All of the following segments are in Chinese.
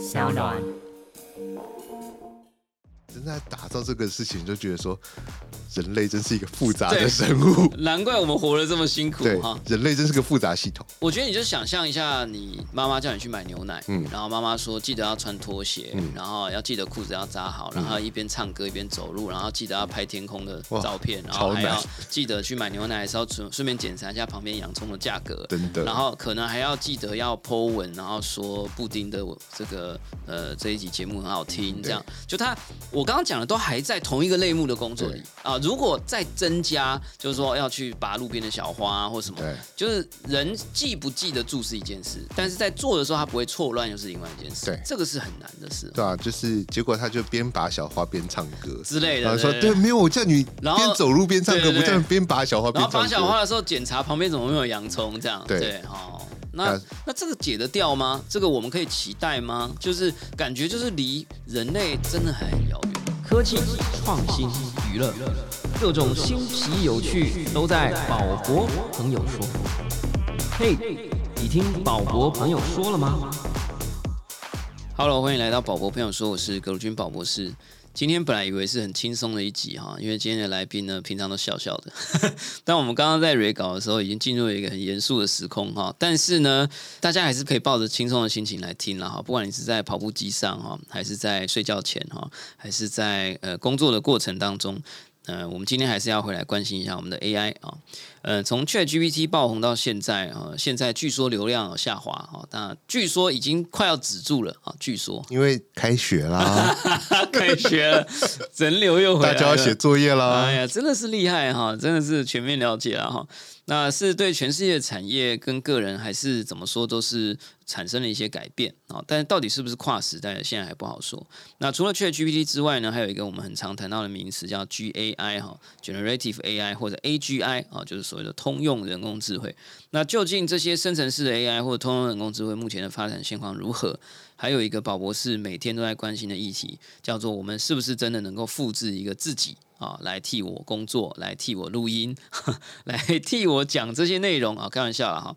小暖。真的在打造这个事情，就觉得说，人类真是一个复杂的生物。难怪我们活得这么辛苦哈。，人类真是个复杂系统。我觉得你就想象一下，你妈妈叫你去买牛奶，嗯。然后妈妈说记得要穿拖鞋，嗯。然后要记得裤子要扎好，然后一边唱歌一边走路，然后记得要拍天空的照片，然后还要记得去买牛奶的时候顺顺便检查一下旁边洋葱的价格，真的。然后可能还要记得要 Po 文，然后说布丁的这个呃这一集节目很好听，这样。就他我刚刚讲的都还在同一个类目的工作里啊。如果再增加，就是说要去拔路边的小花、啊、或什么，就是人记不记得住是一件事，但是在做的时候他不会错乱又是另外一件事，对这个是很难的事对啊，就是结果他就边拔小花边唱歌之类的。然后说对对，没有，我叫你然后边走路边唱歌，不叫你边拔小花边然后。拔小花的时候检查旁边怎么没有洋葱，这样对哦。那那那这个解得掉吗？这个我们可以期待吗？就是感觉就是离人类真的还很遥远。科技、创新、娱乐，各种新奇有趣都在宝博朋友说。嘿，你听宝博朋友说了吗？Hello，欢迎来到宝博朋友说，我是葛如君宝博士。今天本来以为是很轻松的一集哈，因为今天的来宾呢，平常都笑笑的，但我们刚刚在 re 稿的时候，已经进入了一个很严肃的时空哈。但是呢，大家还是可以抱着轻松的心情来听了哈，不管你是在跑步机上哈，还是在睡觉前哈，还是在呃工作的过程当中。呃，我们今天还是要回来关心一下我们的 AI 啊，呃，从 ChatGPT 爆红到现在啊，现在据说流量有下滑啊，那据说已经快要止住了啊，据说因为开学啦，开学了，人流又回来了，大家要写作业哎。呀，真的是厉害哈，真的是全面了解了哈。那是对全世界产业跟个人，还是怎么说，都是产生了一些改变啊。但是到底是不是跨时代，现在还不好说。那除了 ChatGPT 之外呢，还有一个我们很常谈到的名词叫 GAI 哈，Generative AI 或者 AGI 啊，就是所谓的通用人工智慧。那究竟这些生成式的 AI 或者通用人工智慧目前的发展现况如何？还有一个宝博士每天都在关心的议题，叫做我们是不是真的能够复制一个自己啊，来替我工作，来替我录音，来替我讲这些内容啊？开玩笑了哈。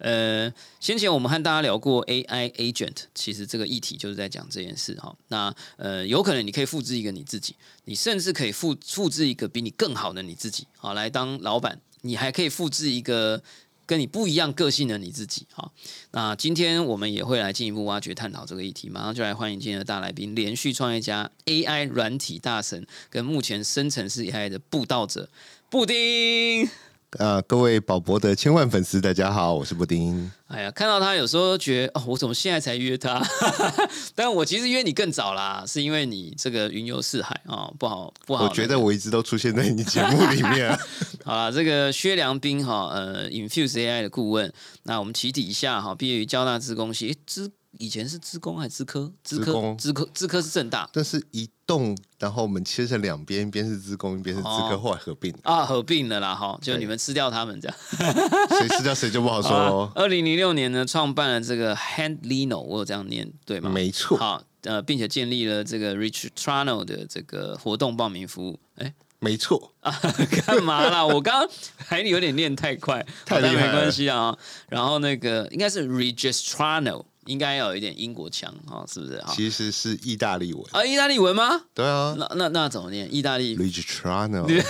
呃，先前我们和大家聊过 AI agent，其实这个议题就是在讲这件事哈。那呃，有可能你可以复制一个你自己，你甚至可以复复制一个比你更好的你自己啊，来当老板。你还可以复制一个跟你不一样个性的你自己哈。那今天我们也会来进一步挖掘探讨这个议题，马上就来欢迎今天的大来宾，连续创业家、AI 软体大神，跟目前生成式 AI 的布道者布丁。啊，各位宝博的千万粉丝，大家好，我是布丁。哎呀，看到他有时候觉得哦，我怎么现在才约他？但我其实约你更早啦，是因为你这个云游四海啊、哦，不好不好。我觉得我一直都出现在你节目里面啊。好了，这个薛良斌哈，呃，Infuse AI 的顾问。那我们起底一下哈，毕业于交大资工系，诶资以前是资工还是资科？资科资科资科是正大但是一栋，然后我们切成两边，一边是资工，一边是资科，哦后来合并，啊，合并了啦哈，就你们吃掉他们这样。谁吃掉谁就不好说哦。二零零六年呢，创办了这个 Handlino，我有这样念对吗？没错，好，呃，并且建立了这个 Rich Trano 的这个活动报名服务。哎，没错，啊，干嘛啦？我刚刚还有点念太快，太厉没关系啊。然后那个应该是 Registrano，应该要有一点英国腔啊，是不是？好其实是意大利文。啊，意大利文吗？对啊那那那怎么念？意大利？，Luciano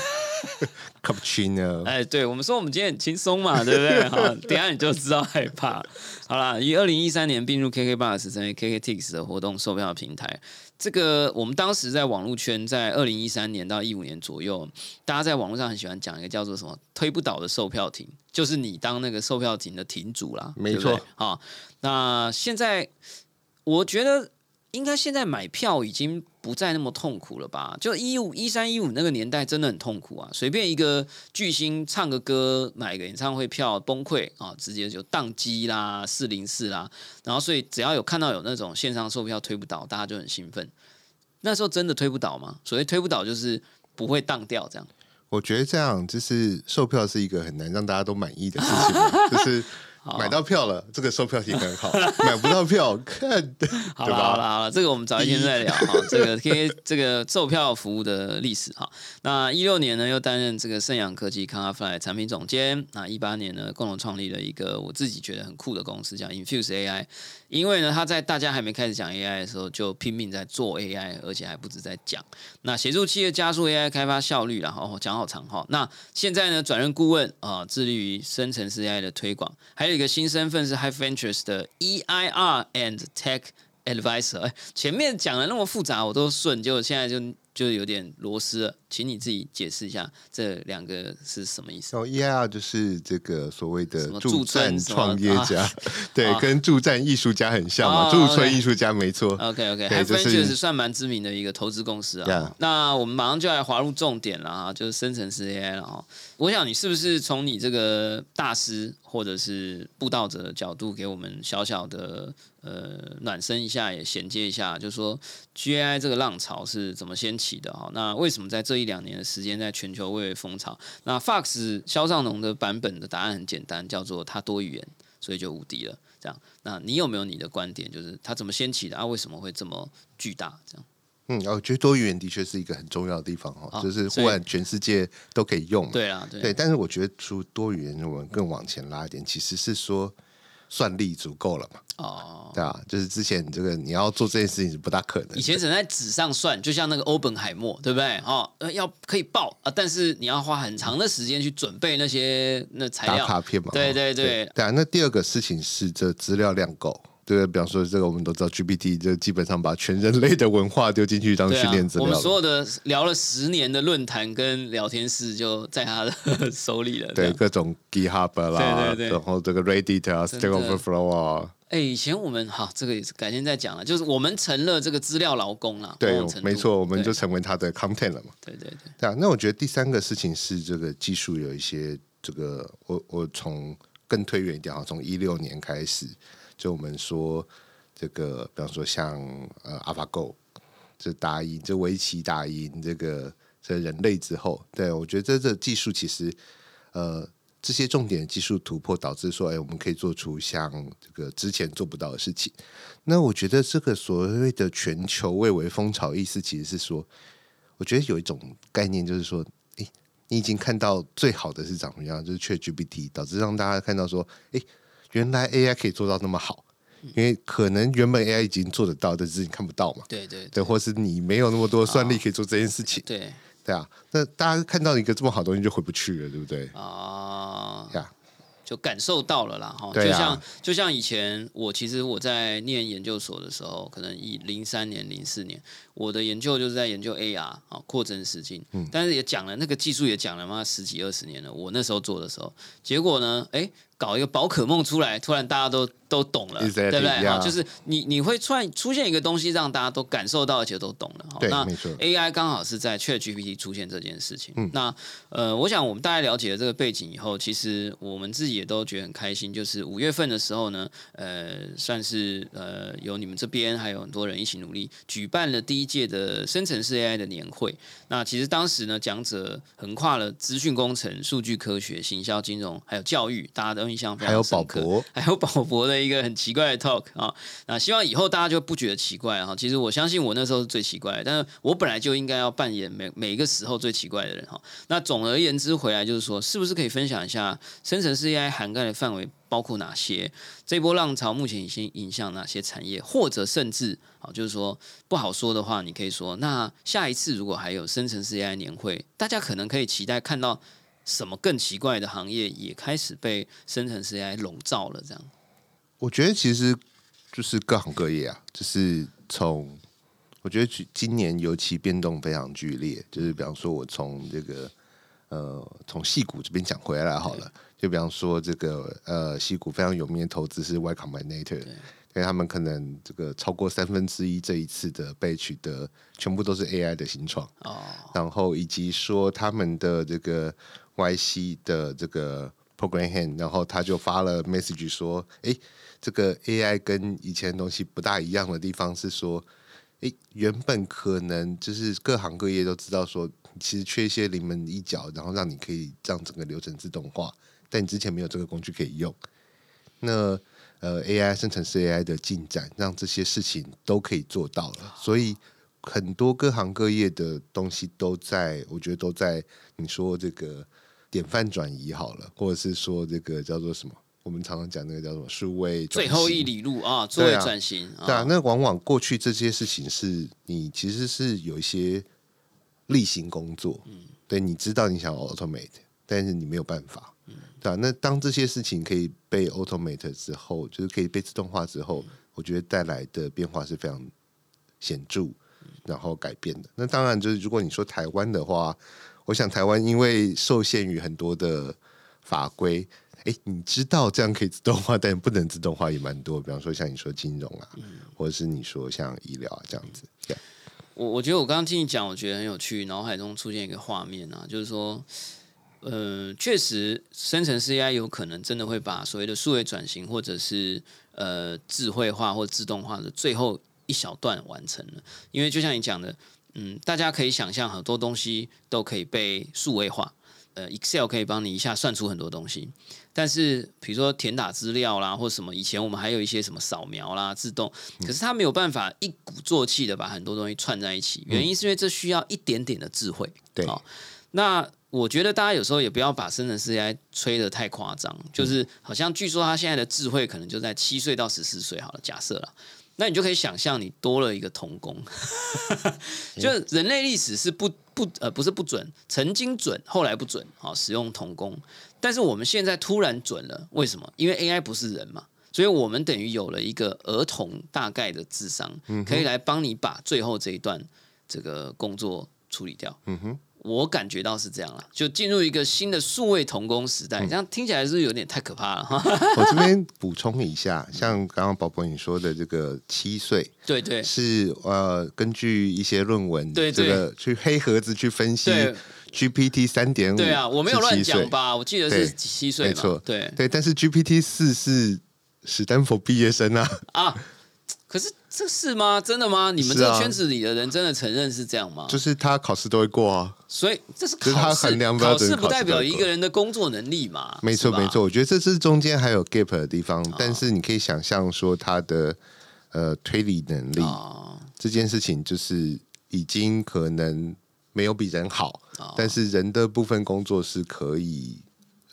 Cappuccino，哎，对我们说我们今天很轻松嘛，对不对？好，等下你就知道害怕。好啦，于二零一三年并入 KK Bus 成为 KKTix 的活动售票平台。这个我们当时在网络圈，在二零一三年到一五年左右，大家在网络上很喜欢讲一个叫做什么“推不倒的售票亭”，就是你当那个售票亭的亭主啦，没错。好，那现在我觉得应该现在买票已经不再那么痛苦了吧？就一五一三一五那个年代真的很痛苦啊！随便一个巨星唱个歌，买个演唱会票崩溃啊，直接就宕机啦、四零四啦。然后所以只要有看到有那种线上售票推不倒，大家就很兴奋。那时候真的推不倒吗？所谓推不倒就是不会当掉这样。我觉得这样就是售票是一个很难让大家都满意的事情，就是好买到票了，这个售票体很好；买不到票，看 好了好了好了，这个我们早一天再聊哈。这个 K 这个售票服务的历史哈。那一六年呢，又担任这个盛阳科技 Conafly 产品总监。那一八年呢，共同创立了一个我自己觉得很酷的公司，叫 Infuse AI。因为呢，他在大家还没开始讲 AI 的时候，就拼命在做 AI，而且还不止在讲。那协助企业加速 AI 开发效率然后讲好长哈。那现在呢，转任顾问啊，致力于生成式 AI 的推广。还有一个新身份是 High Ventures 的 EIR and Tech Advisor。哎，前面讲的那么复杂，我都顺，结果现在就就有点螺丝了。请你自己解释一下这两个是什么意思？然后 EIR 就是这个所谓的驻驻村站创业家，对啊，跟驻站艺术家很像嘛，哦驻村艺术家没错。OK OK，对 High 就是算蛮知名的一个投资公司啊。那我们马上就来划入重点了啊，就是生成式 AI 了哈。我想你是不是从你这个大师或者是布道者的角度，给我们小小的呃暖身一下，也衔接一下，就是说 GAI 这个浪潮是怎么掀起的哈？那为什么在这一两年的时间，在全球蔚为风潮？那 Fox 肖尚农的版本的答案很简单，叫做他多语言，所以就无敌了。这样，那你有没有你的观点？就是它怎么掀起的啊？为什么会这么巨大？这样嗯，我觉得多语言的确是一个很重要的地方哈，啊就是忽然全世界都可以用嘛。对啊，对对，但是我觉得除多语言，我们更往前拉一点，其实是说算力足够了嘛，哦。对啊？就是之前这个你要做这件事情是不大可能。以前只能在纸上算，就像那个欧本海默，对不对？哦，呃，要可以报啊，但是你要花很长的时间去准备那些那材打料。卡片嘛，对哈对对对啊。那第二个事情是这资料量够。对不对？比方说，这个我们都知道，GPT 就基本上把全人类的文化丢进去当训练资，料了。我们所有的聊了十年的论坛跟聊天室就在他的手里了。这对各种 GitHub 啦，对对对然后这个 Reddit 啊，Stack Overflow 啊，哎，以前我们好，这个也是改天再讲了，就是我们成了这个资料劳工了。对没错，我们就成为他的 content 了嘛。对对对，对啊，那我觉得第三个事情是这个技术有一些这个，我我从更推远一点哈，从一六年开始，就我们说这个，比方说像呃 AlphaGo 这打赢这围棋打赢这个这人类之后，对我觉得这这技术其实呃这些重点技术突破，导致说哎我们可以做出像这个之前做不到的事情。那我觉得这个所谓的全球蔚为风潮，意思其实是说。我觉得有一种概念，就是说，你已经看到最好的是怎么样，就是 ChatGPT，导致让大家看到说，诶，原来 AI 可以做到那么好，因为可能原本 AI 已经做得到，但是你看不到嘛，对对对，或是你没有那么多算力可以做这件事情，对。对啊，那大家看到一个这么好的东西就回不去了，对不对？啊，呀，就感受到了啦，哈，对啊。就像就像以前我其实我在念研究所的时候，可能以零三年、零四年，我的研究就是在研究 AR 啊，扩增实境，嗯。但是也讲了那个技术也讲了嘛，十几二十年了，我那时候做的时候，结果呢，哎，搞一个宝可梦出来，突然大家都都懂了 Exactly，对不对哈，就是你你会突然出现一个东西，让大家都感受到，而且都懂了。哈那对没错 AI 刚好是在 ChatGPT 出现这件事情。嗯那呃，我想我们大家了解了这个背景以后，其实我们自己也都觉得很开心。就是五月份的时候呢，呃，算是呃有你们这边还有很多人一起努力，举办了第一届的生成式 AI 的年会。那其实当时呢，讲者横跨了资讯工程、数据科学、行销、金融，还有教育，大家都印象非还有宝。博，还有宝博的一个很奇怪的 talk 啊，那希望以后大家就不觉得奇怪哈。其实我相信我那时候是最奇怪的，但是我本来就应该要扮演每每一个时候最奇怪的人哈。那总而言之回来就是说，是不是可以分享一下生成式 AI 涵盖的范围包括哪些？这波浪潮目前已经影响哪些产业，或者甚至啊，就是说不好说的话，你可以说，那下一次如果还有生成式 AI 年会，大家可能可以期待看到。什么更奇怪的行业也开始被生成式 AI 笼罩了？这样。我觉得其实就是各行各业啊，就是从我觉得今年尤其变动非常剧烈，就是比方说我从这个呃从戏股这边讲回来好了，就比方说这个呃戏股非常有名的投资是 Y Combinator，因为他们可能这个超过三分之一这一次的被取得全部都是 AI 的新创，哦，然后以及说他们的这个 YC 的这个 program hand，然后他就发了 message 说，诶，这个 AI 跟以前的东西不大一样的地方是说，诶，原本可能就是各行各业都知道说，其实缺一些临门一脚，然后让你可以让整个流程自动化，但你之前没有这个工具可以用。那呃 AI 生成式 AI 的进展，让这些事情都可以做到了，所以很多各行各业的东西都在，我觉得都在你说这个典范转移好了，或者是说这个叫做什么？我们常常讲那个叫什么数位最后一里路啊，作为转型对啊，那往往过去这些事情是你其实是有一些例行工作，嗯，对，你知道你想要 automate，但是你没有办法，嗯，对啊，那当这些事情可以被 automate 之后，就是可以被自动化之后，我觉得带来的变化是非常显著，然后改变的。那当然就是如果你说台湾的话，我想台湾因为受限于很多的法规。哎，你知道这样可以自动化，但不能自动化也蛮多。比方说像你说金融啊，或者是你说像医疗啊这样子。我我觉得我刚刚听你讲，我觉得很有趣，脑海中出现一个画面啊，就是说，呃，确实生成式 AI 有可能真的会把所谓的数位转型，或者是呃智慧化或自动化的最后一小段完成了。因为就像你讲的，嗯，大家可以想象很多东西都可以被数位化。呃，Excel 可以帮你一下算出很多东西，但是比如说填打资料啦，或什么，以前我们还有一些什么扫描啦，自动，可是它没有办法一鼓作气的把很多东西串在一起，原因是因为这需要一点点的智慧。对，那我觉得大家有时候也不要把生成式 AI 吹的太夸张，就是好像据说他现在的智慧可能就在七岁到十四岁，好了，假设了。那你就可以想象，你多了一个童工，就人类历史是不不呃不是不准，曾经准，后来不准，好使用童工，但是我们现在突然准了，为什么？因为 AI 不是人嘛，所以我们等于有了一个儿童大概的智商，可以来帮你把最后这一段这个工作处理掉。嗯哼。我感觉到是这样了，就进入一个新的数位童工时代，这样听起来是有点太可怕了哈。我这边补充一下，像刚刚宝宝你说的这个七岁，对对，是呃根据一些论文，对这个去黑盒子去分析 GPT 三点五，对啊，我没有乱讲吧？我记得是七岁，没错，对对，但是 GPT 四是史丹佛毕业生啊啊。可是这是吗？真的吗？你们这个圈子里的人真的承认是这样吗？就是他考试都会过啊，所以这是考试，考试不代表一个人的工作能力嘛？没错，没错。我觉得这是中间还有 gap 的地方，但是你可以想象说他的呃推理能力这件事情，就是已经可能没有比人好，但是人的部分工作是可以。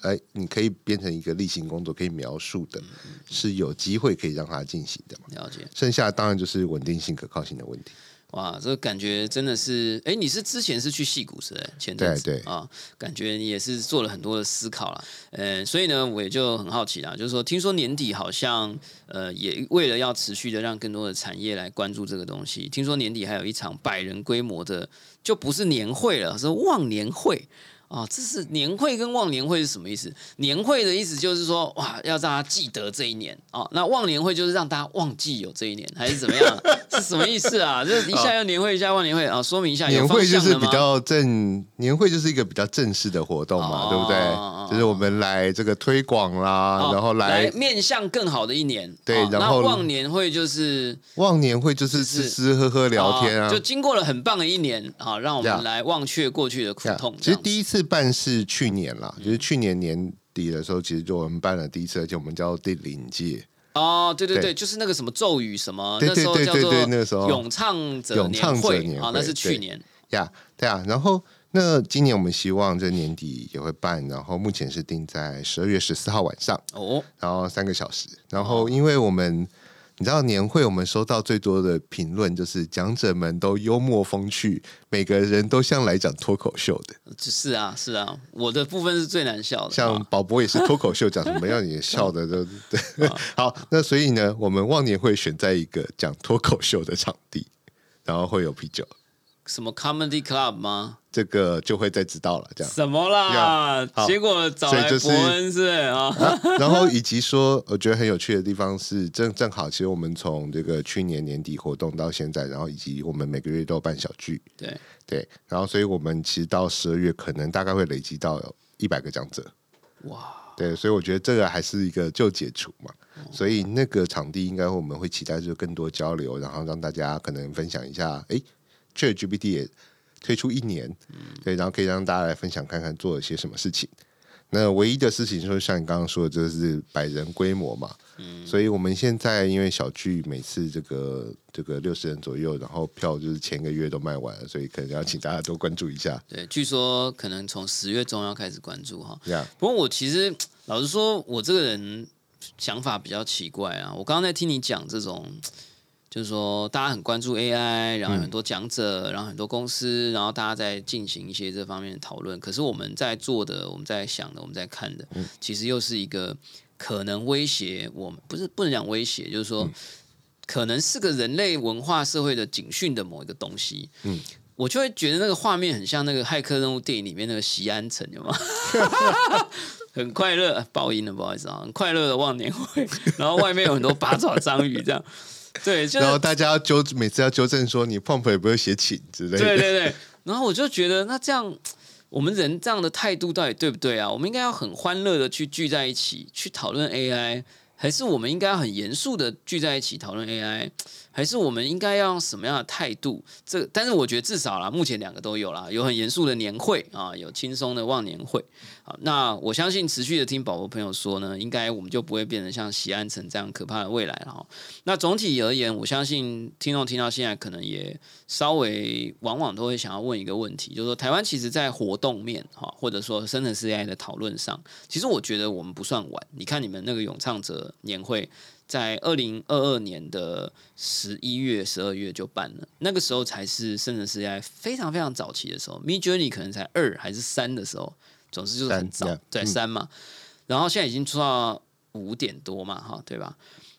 哎，你可以变成一个例行工作，可以描述的，是有机会可以让它进行的嘛？了解。剩下当然就是稳定性、可靠性的问题。哇，这个感觉真的是，哎，你是之前是去戏股是？前阵子啊，感觉你也是做了很多的思考了。呃，所以呢，我也就很好奇啦，就是说，听说年底好像呃，也为了要持续的让更多的产业来关注这个东西，听说年底还有一场百人规模的，就不是年会了，是忘年会。啊，这是年会跟忘年会是什么意思？年会的意思就是说，哇，要让大家记得这一年哦。那忘年会就是让大家忘记有这一年，还是怎么样？是什么意思啊？就是一下要年会，一下忘年会啊。说明一下，年会就是比较正，年会就是一个比较正式的活动嘛，对不对？就是我们来这个推广啦，然后来面向更好的一年。对，然后忘年会就是忘年会就是吃吃喝喝聊天啊，就经过了很棒的一年啊，让我们来忘却过去的苦痛。其实第一次。办是去年啦，就是去年年底的时候，其实就我们办了第一次，而且我们叫第零届。哦，对对对，就是那个什么咒语什么，那时候叫做那个时候。咏唱者咏唱者年会，那是去年。呀，对啊，然后那今年我们希望这年底也会办，然后目前是定在十二月十四号晚上。哦，然后三个小时，然后因为我们。你知道年会我们收到最多的评论就是讲者们都幽默风趣，每个人都像来讲脱口秀的。是啊，是啊，我的部分是最难笑的。像宝博也是脱口秀，讲什么让你笑的都对。好，那所以呢，我们忘年会选在一个讲脱口秀的场地，然后会有啤酒。什么 comedy club 吗？这个就会再知道了。这样什么啦？结果找来伯恩是啊。然后以及说，我觉得很有趣的地方是，正正好，其实我们从这个去年年底活动到现在，然后以及我们每个月都有办小聚。对对，然后所以我们其实到十二月可能大概会累积到一百个讲者。哇！对，所以我觉得这个还是一个就解除嘛。所以那个场地应该我们会期待就更多交流，然后让大家可能分享一下。哎。ChatGPT 也推出一年，对，然后可以让大家来分享看看做了些什么事情。那唯一的事情就是像你刚刚说的，就是百人规模嘛，嗯所以我们现在因为小剧每次这个这个六十人左右，然后票就是前一个月都卖完了，所以可能要请大家多关注一下。对，据说可能从十月中要开始关注哈。呀，不过我其实老实说，我这个人想法比较奇怪啊。我刚刚在听你讲这种，就是说大家很关注 AI，然后有很多讲者，然后很多公司，然后大家在进行一些这方面的讨论。可是我们在做的，我们在想的，我们在看的，其实又是一个可能威胁我们，不是不能讲威胁，就是说可能是个人类文化社会的警讯的某一个东西。嗯。我就会觉得那个画面很像那个骇客任务电影里面那个席安城，有吗？很快乐，爆音了，不好意思啊，很快乐的忘年会，然后外面有很多八爪章鱼，这样，对，然后大家要纠，每次要纠正说你碰碰也不会写请之类的，对对对，然后我就觉得那这样，我们人这样的态度到底对不对啊？我们应该要很欢乐的去聚在一起去讨论 AI，还是我们应该要很严肃的聚在一起讨论 AI？还是我们应该要用什么样的态度？这但是我觉得至少啦，目前两个都有啦，有很严肃的年会啊，有轻松的忘年会啊。那我相信持续的听宝宝朋友说呢，应该我们就不会变成像西安城这样可怕的未来了哈。那总体而言，我相信听众听到现在可能也稍微往往都会想要问一个问题，就是说台湾其实在活动面哈，或者说生成 AI 的讨论上，其实我觉得我们不算晚。你看你们那个咏唱者年会。在二零二二年的十一月、十二月就办了，那个时候才是生成式 AI 非常非常早期的时候，Mid Journey 可能才二还是三的时候，总之就是很早，对三嘛。然后现在已经出到五点多嘛，哈，对吧？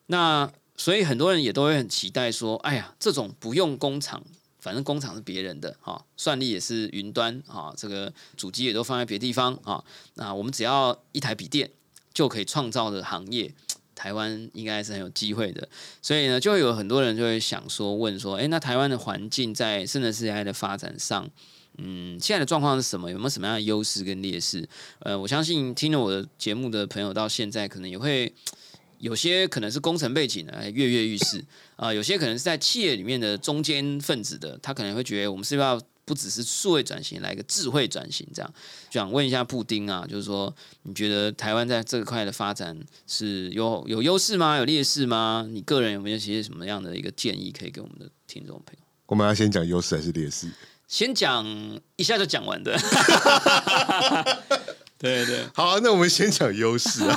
那所以很多人也都会很期待说，哎呀，这种不用工厂，反正工厂是别人的，哈，算力也是云端，哈，这个主机也都放在别地方，啊，那我们只要一台笔电就可以创造的行业。台湾应该是很有机会的，所以呢，就会有很多人就会想说，问说，哎，那台湾的环境在生成式 AI 的发展上，嗯，现在的状况是什么？有没有什么样的优势跟劣势？呃，我相信听了我的节目的朋友到现在，可能也会有些可能是工程背景的，跃跃欲试啊；有些可能是在企业里面的中间分子的，他可能会觉得我们是,不是要。不只是数位转型，来一个智慧转型，这样想问一下布丁啊，就是说，你觉得台湾在这块的发展是有有优势吗？有劣势吗？你个人有没有一些什么样的一个建议可以给我们的听众朋友？我们要先讲优势还是劣势？先讲一下就讲完的。对对，好，那我们先讲优势啊。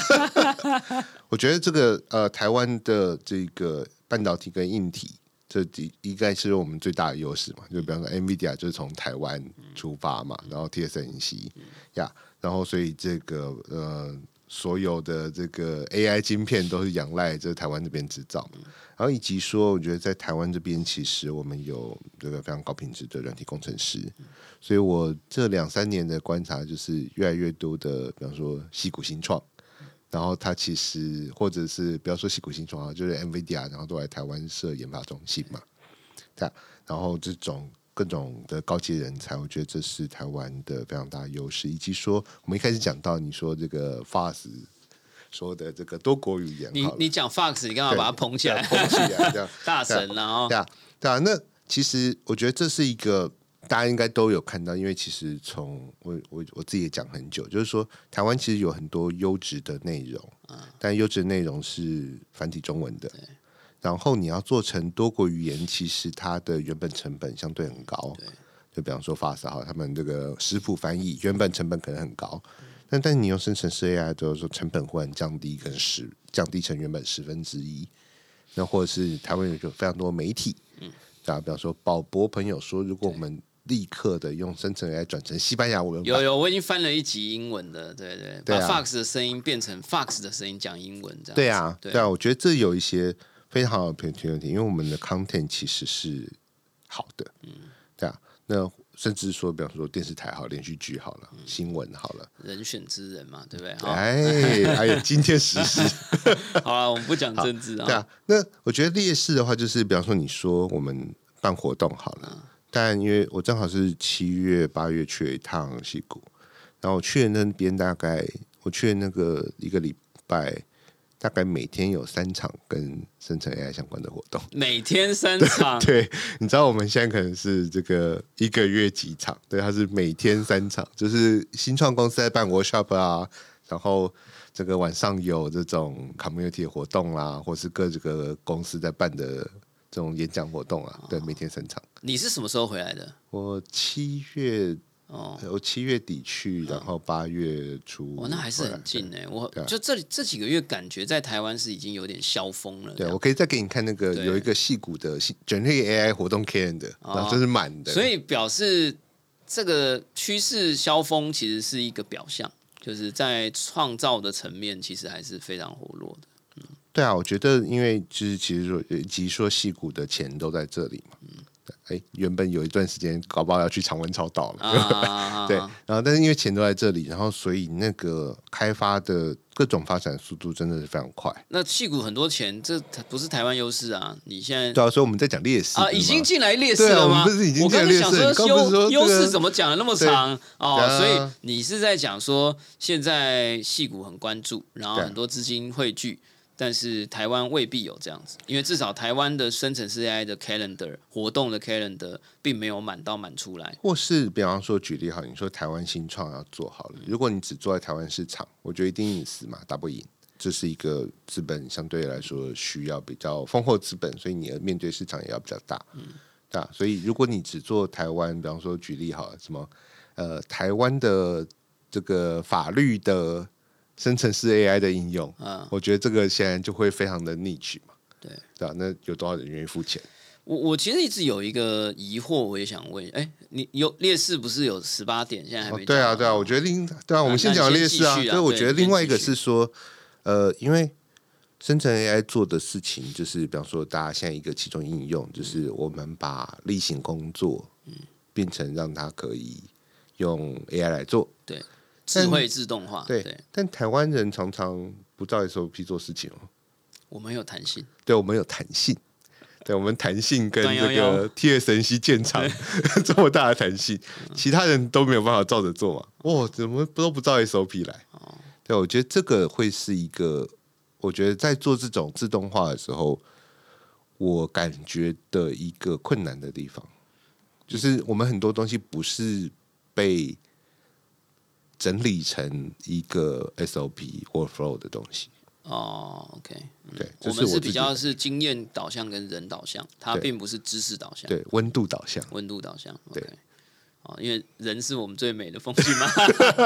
我觉得这个呃，台湾的这个半导体跟硬体。这第应该是我们最大的优势嘛，就比方说，NVIDIA 就是从台湾出发嘛，然后 TSMC 呀，然后所以这个呃，所有的这个 AI 晶片都是仰赖这台湾这边制造，然后以及说，我觉得在台湾这边其实我们有这个非常高品质的软体工程师，所以我这两三年的观察就是越来越多的，比方说西谷新创。然后他其实，或者是不要说西谷新创啊，就是 NVIDIA，然后都来台湾设研发中心嘛，对啊。然后这种各种的高级人才，我觉得这是台湾的非常大的优势。以及说，我们一开始讲到你说这个 Fox 说的这个多国语言，你你讲 Fox，你干嘛把它捧起来？捧起来，这样 大神啊！对啊，对啊。那其实我觉得这是一个。大家应该都有看到，因为其实从我我我自己也讲很久，就是说台湾其实有很多优质的内容，但优质内容是繁体中文的，然后你要做成多国语言，其实它的原本成本相对很高，就比方说法式哈，他们这个师傅翻译原本成本可能很高，但但你用生成式 AI，就是说成本会很降低，跟十降低成原本十分之一，那或者是台湾有就非常多媒体，嗯，啊，比方说宝博朋友说，如果我们立刻的用生成 AI 转成西班牙文。有有，我已经翻了一集英文的，对对，把 Fox 的声音变成 Fox 的声音讲英文，这样。对啊，对啊，我觉得这有一些非常好的平平问题，因为我们的 content 其实是好的，嗯，对啊，那甚至说，比方说电视台好，连续剧好了，新闻好了，人选之人嘛，对不对？哎，还有今天时事，好了，我们不讲政治啊。对啊，那我觉得劣势的话，就是比方说，你说我们办活动好了。但因为我正好是七月八月去了一趟西谷，然后我去的那边大概我去的那个一个礼拜，大概每天有三场跟生成 AI 相关的活动。每天三场，对，你知道我们现在可能是这个一个月几场，对，它是每天三场，就是新创公司在办 workshop 啊，然后这个晚上有这种 community 的活动啦，或是各这个公司在办的这种演讲活动啊，对，每天三场。你是什么时候回来的？我七月哦，我七月底去，然后八月初，哦，那还是很近呢。我就这里这几个月，感觉在台湾是已经有点消风了。这对，我可以再给你看那个有一个戏骨的戏 Generative AI 活动 calendar，哦然后就是满的，所以表示这个趋势消风其实是一个表象，就是在创造的层面，其实还是非常活络的。对啊，我觉得因为就是其实说，以及说戏骨的钱都在这里嘛。哎，原本有一段时间搞不好要去常温超岛了，啊，对。然后，但是因为钱都在这里，然后所以那个开发的各种发展速度真的是非常快。那戏股很多钱，这不是台湾优势啊！你现在对啊，所以我们在讲劣势啊，已经进来劣势了吗？我们不是已经我刚想进来劣势你刚不是说优优势怎么讲的那么长哦？啊所以你是在讲说，现在戏股很关注，然后很多资金汇聚，但是台湾未必有这样子，因为至少台湾的生成式 AI 的 calendar 活动的 calendar 并没有满到满出来。或是比方说举例好，你说台湾新创要做好了，如果你只做在台湾市场，我觉得一定隐私嘛，打不赢。这是一个资本相对来说需要比较丰厚资本，所以你的面对市场也要比较大，嗯，对啊。所以如果你只做台湾，比方说举例好了，什么呃台湾的这个法律的生成式 AI 的应用，嗯我觉得这个显然就会非常的 niche 嘛，对对啊，那有多少人愿意付钱？我我其实一直有一个疑惑，我也想问，哎，你有劣势不是有十八点，现在还没、哦对啊，对啊，我觉得另对啊，我们先讲劣势啊。所以我觉得另外一个是说，呃，因为生成 AI 做的事情，就是比方说，大家现在一个其中应用，就是我们把例行工作，变成让它可以用 AI 来做。智慧自动化，对，對，但台湾人常常不照 SOP 做事情哦。我们有弹性。对，我们有弹性。对，我们弹性跟段这个 TSMC 建厂 这么大的弹性，其他人都没有办法照着做嘛？哇，怎么都不照 SOP 来？对，我觉得这个会是一个，我觉得在做这种自动化的时候，我感觉的一个困难的地方，就是我们很多东西不是被整理成一个 SOP 或 flow 的东西。哦，OK，对，这我们是比较是经验导向跟人导向，它对并不是知识导向，对温度导向。温度导向。对因为人是我们最美的风景嘛。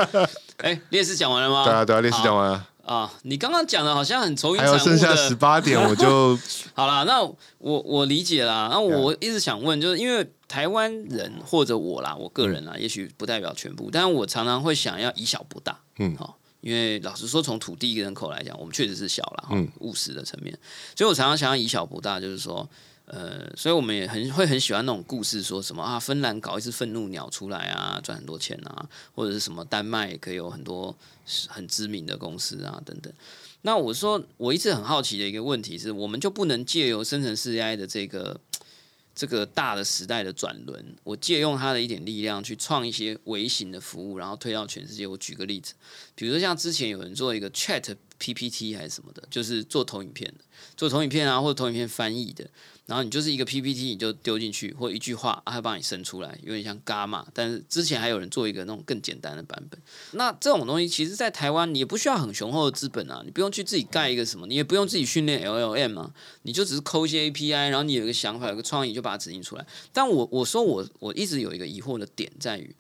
哎，烈士讲完了吗？对啊，对啊，烈士讲完了，啊，你刚刚讲的好像很愁云还有惨雾剩下十。八点，我就 好啦，那我我理解啦。那我一直想问，就是因为台湾人或者我啦，我个人啦，也许不代表全部，但是我常常会想要以小博大。嗯好、因为老实说，从土地人口来讲，我们确实是小了，嗯务实的层面，所以我常常想要以小博大，就是说，呃，所以我们也很会很喜欢那种故事，说什么啊，芬兰搞一只愤怒鸟出来啊，赚很多钱啊，或者是什么丹麦也可以有很多很知名的公司啊，等等。那我说，我一直很好奇的一个问题是，我们就不能借由生成式 AI 的这个这个大的时代的转轮，我借用它的一点力量去创一些微型的服务，然后推到全世界。我举个例子，比如说像之前有人做一个 Chat PPT 还是什么的，就是做投影片的，做投影片啊或者投影片翻译的，然后你就是一个 PPT，你就丢进去或一句话，啊它帮你生出来，有点像伽马。但是之前还有人做一个那种更简单的版本。那这种东西其实，在台湾你也不需要很雄厚的资本啊，你不用去自己盖一个什么，你也不用自己训练 LLM 啊，你就只是抠一些 API，然后你有一个想法、有个创意，就把它指引出来。但我我说我我一直有一个疑惑的点在于，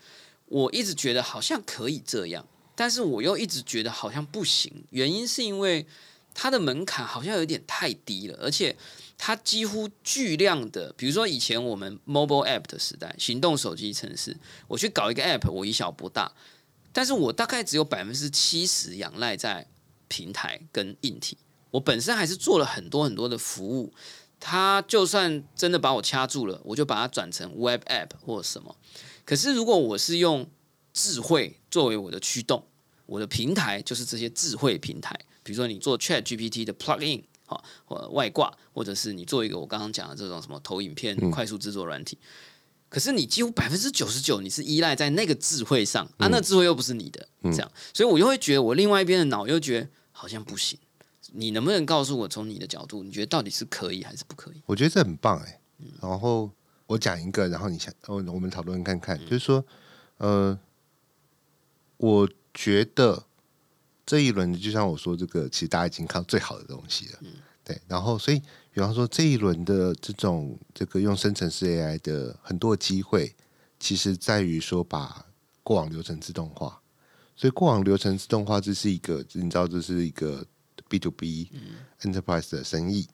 我一直觉得好像可以这样，但是我又一直觉得好像不行。原因是因为它的门槛好像有点太低了，而且它几乎巨量的，比如说以前我们 mobile app 的时代，行动手机城市，我去搞一个 app，我以小博大，但是我大概只有百分之七十仰赖在平台跟硬体，我本身还是做了很多很多的服务。它就算真的把我掐住了，我就把它转成 web app 或者什么。可是如果我是用智慧作为我的驱动，我的平台就是这些智慧平台，比如说你做 Chat GPT 的 plugin 啊，或外挂，或者是你做一个我刚刚讲的这种什么投影片快速制作软体。可是你几乎百分之九十九你是依赖在那个智慧上啊，那智慧又不是你的，这样，所以我又会觉得我另外一边的脑又觉得好像不行。你能不能告诉我，从你的角度，你觉得到底是可以还是不可以？我觉得这很棒哎、然后我讲一个，然后你想，哦，我们讨论看看，就是说，呃，我觉得这一轮就像我说，这个其实大家已经看到最好的东西了，对。然后，所以比方说这一轮的这种这个用生成式 AI 的很多机会，其实在于说把过往流程自动化。所以过往流程自动化，这是一个你知道，这是一个 B to B enterprise 的生意。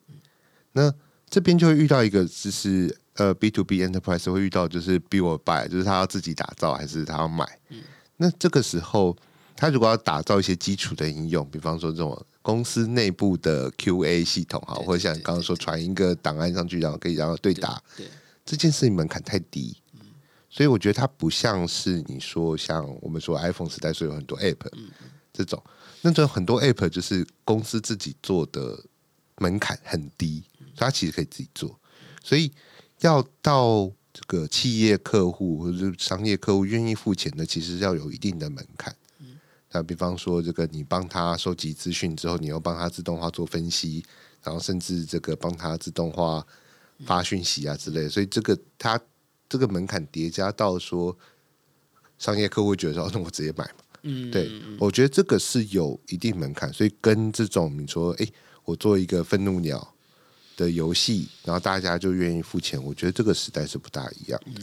那这边就会遇到一个，就是呃 B to B enterprise 会遇到，就是 build buy，就是他要自己打造还是他要买。那这个时候，他如果要打造一些基础的应用，比方说这种公司内部的 QA 系统哈，或者像你刚刚说传一个档案上去，然后可以然后对答，对，这件事情门槛太低，所以我觉得它不像是你说像我们说 iPhone 时代，所以有很多 App 这种，那种很多 App 就是公司自己做的门槛很低，所以它其实可以自己做，所以要到这个企业客户或者是商业客户愿意付钱的，其实要有一定的门槛。那比方说，这个你帮他收集资讯之后，你又帮他自动化做分析，然后甚至这个帮他自动化发讯息啊之类的，所以这个他这个门槛叠加到说，商业客户觉得说，哦那我直接买嘛。嗯，对，我觉得这个是有一定门槛，所以跟这种你说，哎，我做一个愤怒鸟的游戏，然后大家就愿意付钱，我觉得这个时代是不大一样的。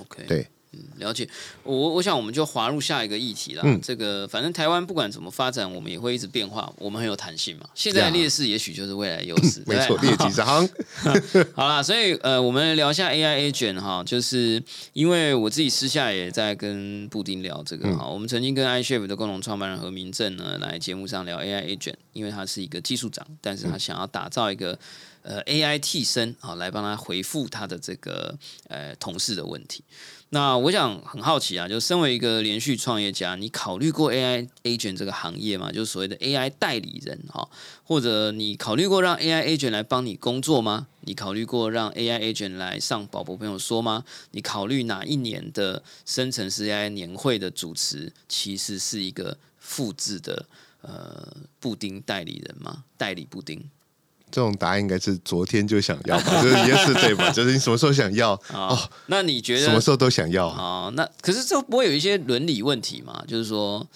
OK，对，了解，我我想我们就滑入下一个议题啦。嗯这个反正台湾不管怎么发展，我们也会一直变化，我们很有弹性嘛。现在的劣势也许就是未来的优势，没错，对不对猎奇商，好啦，所以呃，我们聊一下 AI agent 哈，就是因为我自己私下也在跟布丁聊这个哈、我们曾经跟 i s h e f 的共同创办人何明正呢来节目上聊 AI agent，因为他是一个技术长，但是他想要打造一个。呃，AI 替身好来帮他回复他的这个呃同事的问题。那我想很好奇啊，就身为一个连续创业家，你考虑过 AI agent 这个行业吗？就是所谓的 AI 代理人哈，或者你考虑过让 AI agent 来帮你工作吗？你考虑过让 AI agent 来上宝宝朋友说吗？你考虑哪一年的生成式 AI 年会的主持其实是一个复制的呃布丁代理人吗？代理布丁这种答案应该是昨天就想要吧，就是 yesterday 嘛，就是你什么时候想要，哦？那你觉得什么时候都想要。啊、那可是这不会有一些伦理问题嘛？就是说，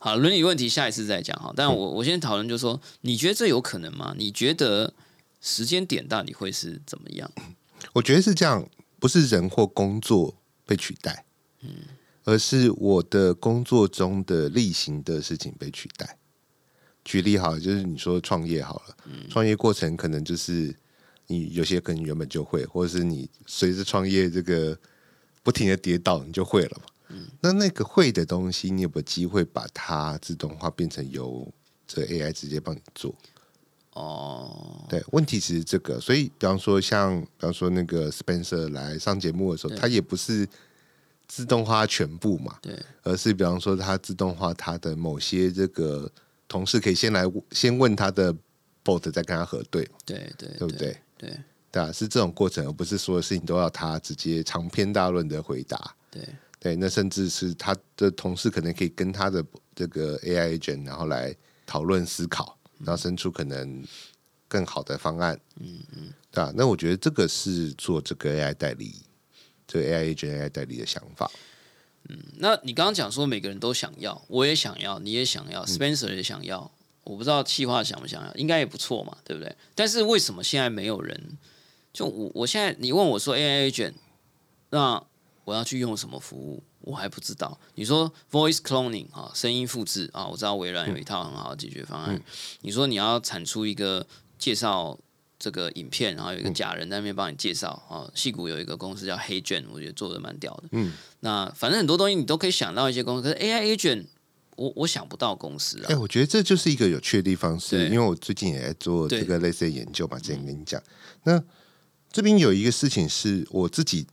好，伦理问题下一次再讲哈。但我我先讨论，就是说，你觉得这有可能吗？你觉得时间点到底会是怎么样？我觉得是这样，不是人或工作被取代，而是我的工作中的例行的事情被取代。举例好了，就是你说创业好了，创业过程可能就是你有些可能原本就会，或者是你随着创业这个不停的跌倒，你就会了嘛。那那个会的东西，你有没有机会把它自动化变成由这个 AI 直接帮你做？哦，对，问题其实这个，所以比方说像，比方说那个 Spencer 来上节目的时候，对。他也不是自动化全部嘛，对，而是比方说他自动化他的某些这个同事可以先来先问他的 bot，再跟他核对，对对对不对？对对啊，是这种过程，而不是所有事情都要他直接长篇大论的回答。对对，那甚至是他的同事可能可以跟他的这个 AI agent，然后来讨论思考，然后生出可能更好的方案。嗯嗯，对啊，那我觉得这个是做这个 AI 代理，这个 AI agent AI 代理的想法。那你刚刚讲说每个人都想要，我也想要，你也想要，Spencer 也想要，我不知道企划想不想要，应该也不错嘛，对不对？但是为什么现在没有人？就我我现在你问我说 AI agent，那我要去用什么服务？我还不知道。你说 voice cloning 啊，声音复制啊，我知道微软有一套很好的解决方案。你说你要产出一个介绍这个影片，然后有一个假人在那边帮你介绍啊。戏骨有一个公司叫黑卷，我觉得做的蛮屌的。嗯，那反正很多东西你都可以想到一些公司，可是 AI agent 我我想不到公司啊。哎、我觉得这就是一个有趣的地方是，对因为我最近也在做对这个类似的研究嘛，之前跟你讲。那这边有一个事情是我自己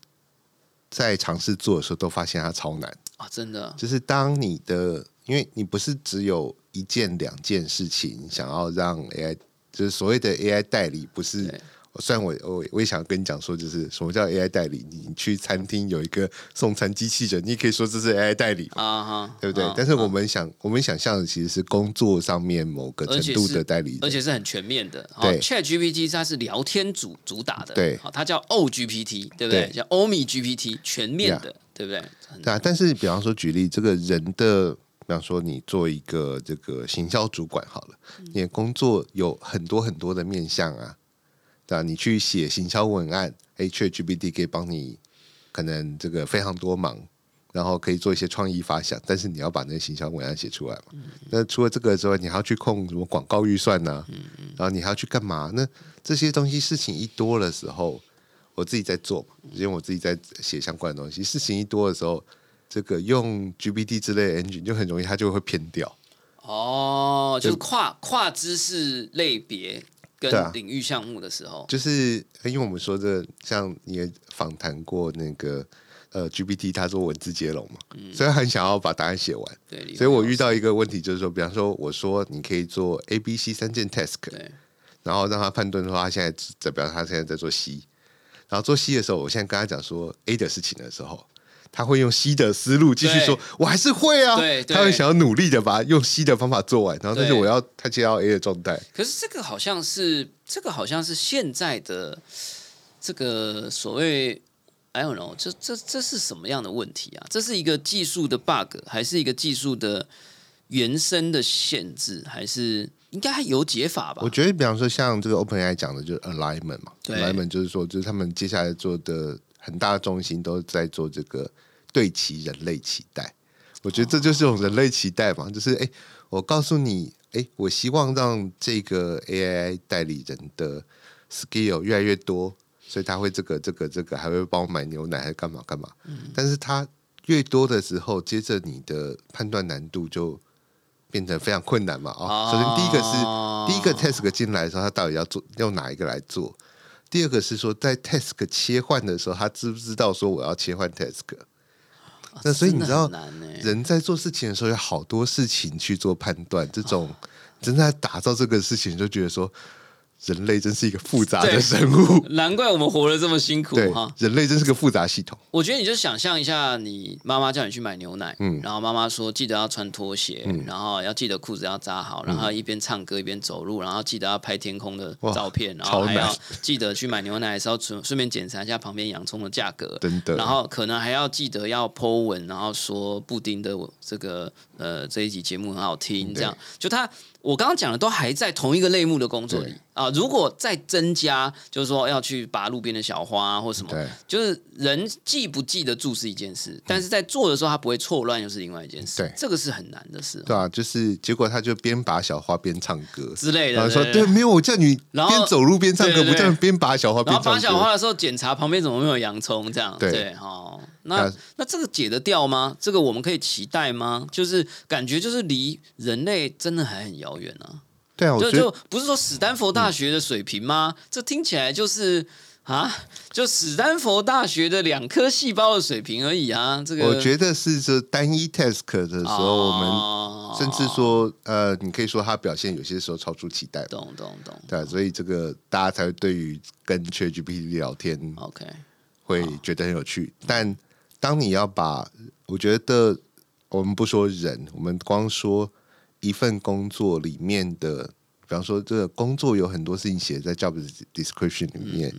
在尝试做的时候，都发现它超难。啊，真的就是当你的，因为你不是只有一件两件事情想要让 AI，就是所谓的 AI 代理，不是对虽然我我我也想跟你讲说，就是什么叫 AI 代理？你去餐厅有一个送餐机器人，你也可以说这是 AI 代理嘛，啊哈，对不对？啊但是我们想，我们想象的其实是工作上面某个程度的代理人，而且是很全面的。好对，Chat GPT 它是聊天主主打的，对好，它叫 O GPT，对不对？对叫欧米 GPT，全面的，对不对？很对啊，但是比方说举例，这个人的，比方说你做一个这个行销主管好了，你的工作有很多很多的面向啊，对啊，你去写行销文案，哎，ChatGPT 可以帮你可能这个非常多忙，然后可以做一些创意发想，但是你要把那个行销文案写出来嘛。那除了这个之外，你还要去控什么广告预算呢、然后你还要去干嘛？那这些东西事情一多的时候，我自己在做，因为我自己在写相关的东西，事情一多的时候，这个用 GPT 之类的 engine 就很容易它就会偏掉。哦，就是跨跨知识类别跟对啊。领域项目的时候，就是因为我们说这像你也访谈过那个呃 GPT，它做文字接龙嘛，所以它很想要把答案写完。对，理所以我遇到一个问题就是说，比方说我说你可以做 A、B、C 三件 task，对。然后让他判断说他现在在，表示他现在在做 C，然后做 C 的时候，我现在跟他讲说 A 的事情的时候，他会用 C 的思路继续说，我还是会啊，对对。他会想要努力的把用 C 的方法做完，然后但是我要他接到 A 的状态，可是这个好像是这个好像是现在的这个所谓 I don't know，这这这是什么样的问题啊？这是一个技术的 bug，还是一个技术的原生的限制，还是应该还有解法吧？我？觉得，比方说像这个 OpenAI 讲的，就是 alignment 嘛对，alignment 就是说，就是他们接下来做的很大的重心都在做这个对齐人类期待。我觉得这就是种人类期待嘛，就是哎，我告诉你，哎，我希望让这个 AI 代理人的 skill 越来越多，所以他会这个这个这个，还会帮我买牛奶，还是干嘛干嘛。嗯但是他越多的时候，接着你的判断难度就变得非常困难嘛。啊、首先第一个是。哦第一个 task 进来的时候，他到底要做用哪一个来做？第二个是说，在 task 切换的时候，他知不知道说我要切换 task？那所以你知道人在做事情的时候，有好多事情去做判断，这种真正在打造这个事情，就觉得说人类真是一个复杂的生物。难怪我们活得这么辛苦对哈。，人类真是个复杂系统。我觉得你就想象一下，你妈妈叫你去买牛奶，嗯。然后妈妈说记得要穿拖鞋，然后要记得裤子要扎好，然后一边唱歌一边走路，然后记得要拍天空的照片，然后还要记得去买牛奶的时候顺顺便检查一下旁边洋葱的价格，真的。然后可能还要记得要 Po 文，然后说布丁的这个呃这一集节目很好听，这样。就他我刚刚讲的都还在同一个类目的工作里对啊。如果再增加，就是说要去拔路边的小花、或什么，对，就是人记不记得住是一件事，但是在做的时候他不会错乱又是另外一件事。对这个是很难的事对啊，就是结果他就边拔小花边唱歌，之类的。然后说对，没有，我叫你然后边走路边唱歌，不叫你边拔小花边。拔小花的时候检查旁边怎么没有洋葱，这样对对哦。那啊那这个解得掉吗？这个我们可以期待吗？就是感觉就是离人类真的还很遥远啊。对啊，我就觉得就不是说史丹佛大学的水平吗？这听起来就是啊，就史丹佛大学的两颗细胞的水平而已啊。这个我觉得是这单一 task 的时候，我们们甚至说，呃，你可以说他表现有些时候超出期待，懂懂懂对啊、所以这个大家才会对于跟 ChatGPT 聊天，OK，会觉得很有趣。但当你要把，我觉得我们不说人，我们光说一份工作里面的，比方说这个工作有很多事情写在 job description 里面，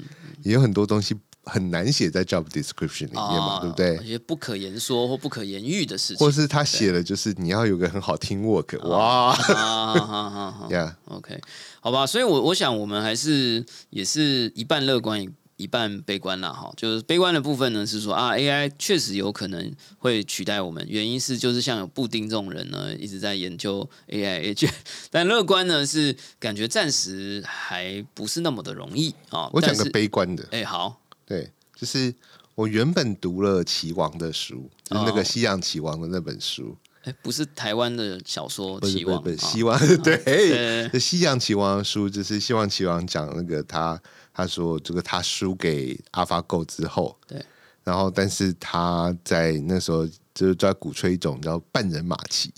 也有很多东西很难写在 job description 里面嘛，对不对？一？些不可言说或不可言喻的事情，或是他写的，就是你要有个很好听 work，哇。啊，好好好好呀，OK，好吧，所以我我想我们还是也是一半乐观一一半悲观了，哈，就是悲观的部分呢是说啊，AI 确实有可能会取代我们，原因是就是像有布丁这种人呢一直在研究 AI agent，但乐观呢是感觉暂时还不是那么的容易啊。我讲个，悲观的，哎，好，对，就是我原本读了齐王的书，就是那哦。个西洋棋王的那本书，哎，不是台湾的小说不是期望，希望 对，西洋棋王的书就是希望棋王讲那个他他说这个他输给 AlphaGo 之后，对，然后但是他在那时候就是在鼓吹一种叫半人马棋。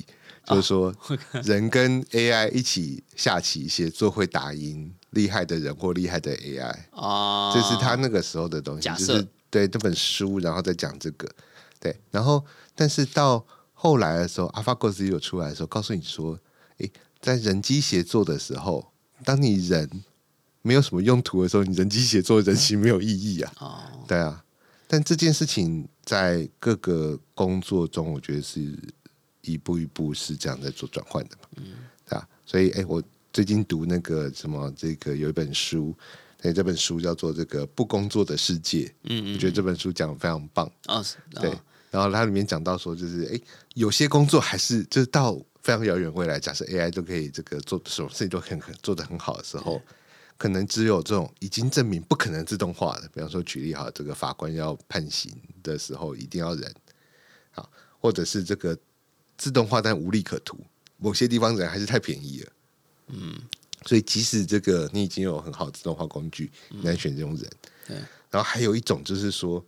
就是说人跟 AI 一起下棋协作会打赢厉害的人或厉害的 AI，哦，这是他那个时候的东西，就是对这本书，然后再讲这个，对，然后但是到后来的时候，AlphaGo Zero 出来的时候，告诉你说，诶，在人机协作的时候，当你人没有什么用途的时候，你人机协作人形没有意义啊，哦，对啊，但这件事情在各个工作中，我觉得是一步一步是这样在做转换的嘛，嗯，对啊，所以哎、我最近读那个什么，这个有一本书，对，这本书叫做《这个不工作的世界》，嗯嗯，我觉得这本书讲的非常棒，哦，是对哦，然后它里面讲到说，就是哎、有些工作还是就是到非常遥远未来，假设 AI 都可以这个做什么事情都很很做的很好的时候，可能只有这种已经证明不可能自动化的，比方说举例哈，这个法官要判刑的时候一定要人，好，或者是这个自动化但无利可图，某些地方人还是太便宜了，嗯，所以即使这个你已经有很好的自动化工具，你来选这种人，对，然后还有一种就是说。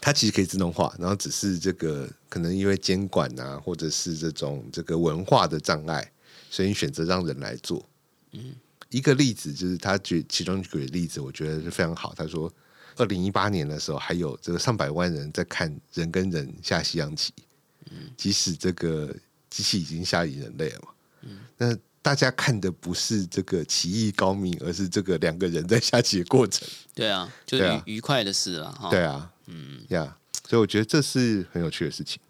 它其实可以自动化，然后只是这个可能因为监管啊，或者是这种这个文化的障碍，所以你选择让人来做。嗯，一个例子就是他举其中举的例子，我觉得是非常好。他说，二零一八年的时候，还有这个上百万人在看人跟人下西洋棋，嗯，即使这个机器已经下赢人类了嘛，嗯，那大家看的不是这个棋艺高明，而是这个两个人在下棋的过程。对啊，就愉愉快的事了哈。对啊，嗯呀，所以我觉得这是很有趣的事情。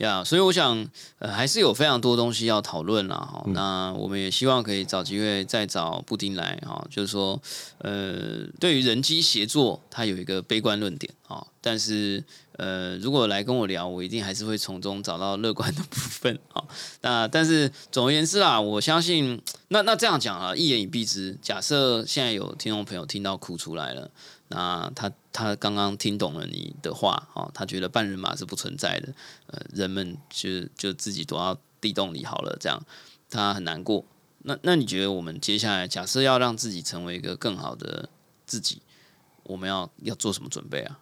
呀所以我想，呃，还是有非常多东西要讨论啦。哈、嗯那我们也希望可以找机会再找布丁来哈、就是说，呃，对于人机协作，它有一个悲观论点啊、但是呃，如果来跟我聊，我一定还是会从中找到乐观的部分啊、那但是总而言之啦，我相信，那那这样讲啊，一言以蔽之，假设现在有听众朋友听到哭出来了。那他他刚刚听懂了你的话哦，他觉得半人马是不存在的，呃，人们就就自己躲到地洞里好了，这样他很难过。那那你觉得我们接下来假设要让自己成为一个更好的自己，我们要要做什么准备啊？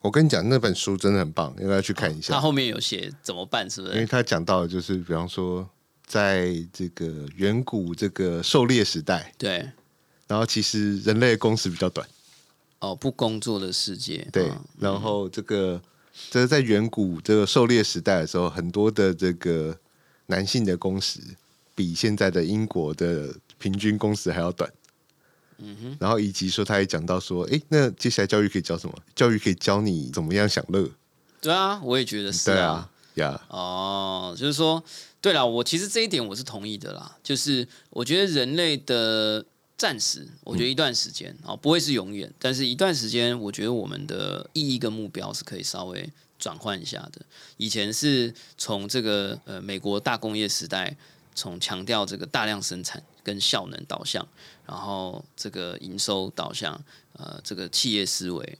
我跟你讲，那本书真的很棒，应该去看一下。他后面有写怎么办，是不是？因为他讲到的就是，比方说，在这个远古这个狩猎时代，对，然后其实人类的工时比较短，哦，不工作的世界，对，嗯然后这个这是在远古这个狩猎时代的时候，很多的这个男性的工时比现在的英国的平均工时还要短。嗯哼，然后以及说，他也讲到说，诶，那接下来教育可以教什么？教育可以教你怎么样享乐。对啊，我也觉得是对啊，呀，哦，就是说，对了，我其实这一点我是同意的啦。就是我觉得人类的暂时，我觉得一段时间啊、哦，不会是永远，但是一段时间，我觉得我们的意义跟目标是可以稍微转换一下的。以前是从这个呃美国大工业时代，从强调这个大量生产跟效能导向，然后这个营收导向，呃，这个企业思维。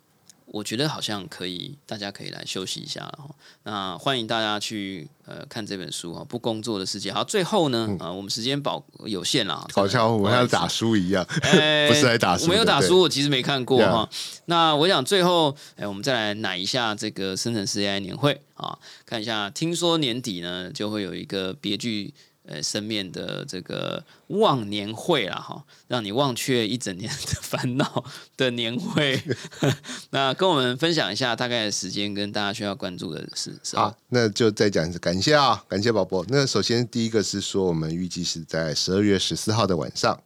我觉得好像可以，大家可以来休息一下了哈。那欢迎大家去呃看这本书哈，《不工作的世界》。好，最后呢，啊、我们时间宝有限啦，好像我们要打书，一样，哎 不是来打书没有打对书，我其实没看过哈。那我想最后，哎，我们再来奶一下这个生成式 AI 年会啊，看一下，听说年底呢就会有一个别具。呃，生面的这个忘年会啦，哈，让你忘却一整年的烦恼的年会。那跟我们分享一下大概的时间跟大家需要关注的事。是好，那就再讲一次，感谢啊，感谢宝宝。那首先第一个是说，我们预计是在十二月十四号的晚上，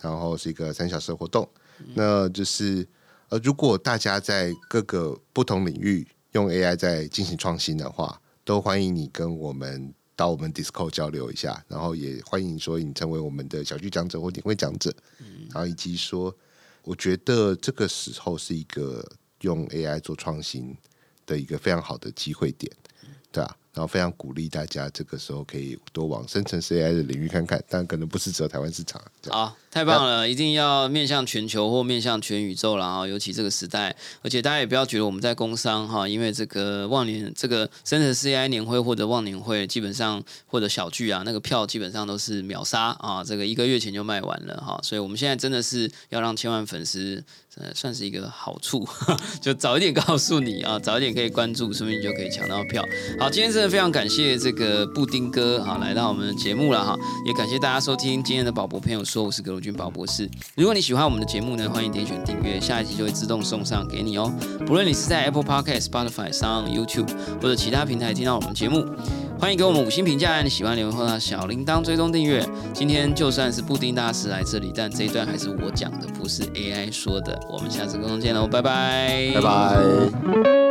然后是一个三小时的活动。那就是呃，如果大家在各个不同领域用 AI 在进行创新的话，都欢迎你跟我们到我们 Discord 交流一下，然后也欢迎说你成为我们的小剧讲者或点会讲者，然后以及说，我觉得这个时候是一个用 AI 做创新的一个非常好的机会点。对啊，然后非常鼓励大家这个时候可以多往生成式 AI 的领域看看，但可能不是只有台湾市场。好，太棒了！一定要面向全球或面向全宇宙了啊！尤其这个时代，而且大家也不要觉得我们在工商哈，因为这个忘年这个生成 CI 年会或者忘年会，基本上或者小聚啊，那个票基本上都是秒杀啊，这个一个月前就卖完了哈。所以我们现在真的是要让千万粉丝，呃，算是一个好处，就早一点告诉你啊，早一点可以关注，说不定你就可以抢到票。好，今天真的非常感谢这个布丁哥哈来到我们的节目了哈，也感谢大家收听今天的宝博朋友说，我是葛如君宝博士。如果你喜欢我们的节目呢，欢迎点选订阅，下一集就会自动送上给你哦。不论你是在 Apple Podcast、Spotify 上、YouTube 或者其他平台听到我们节目，欢迎给我们五星评价，你喜欢留言或者小铃铛追踪订阅。今天就算是布丁大师来这里，但这一段还是我讲的，不是 AI 说的。我们下次沟通见喽，拜拜，拜拜。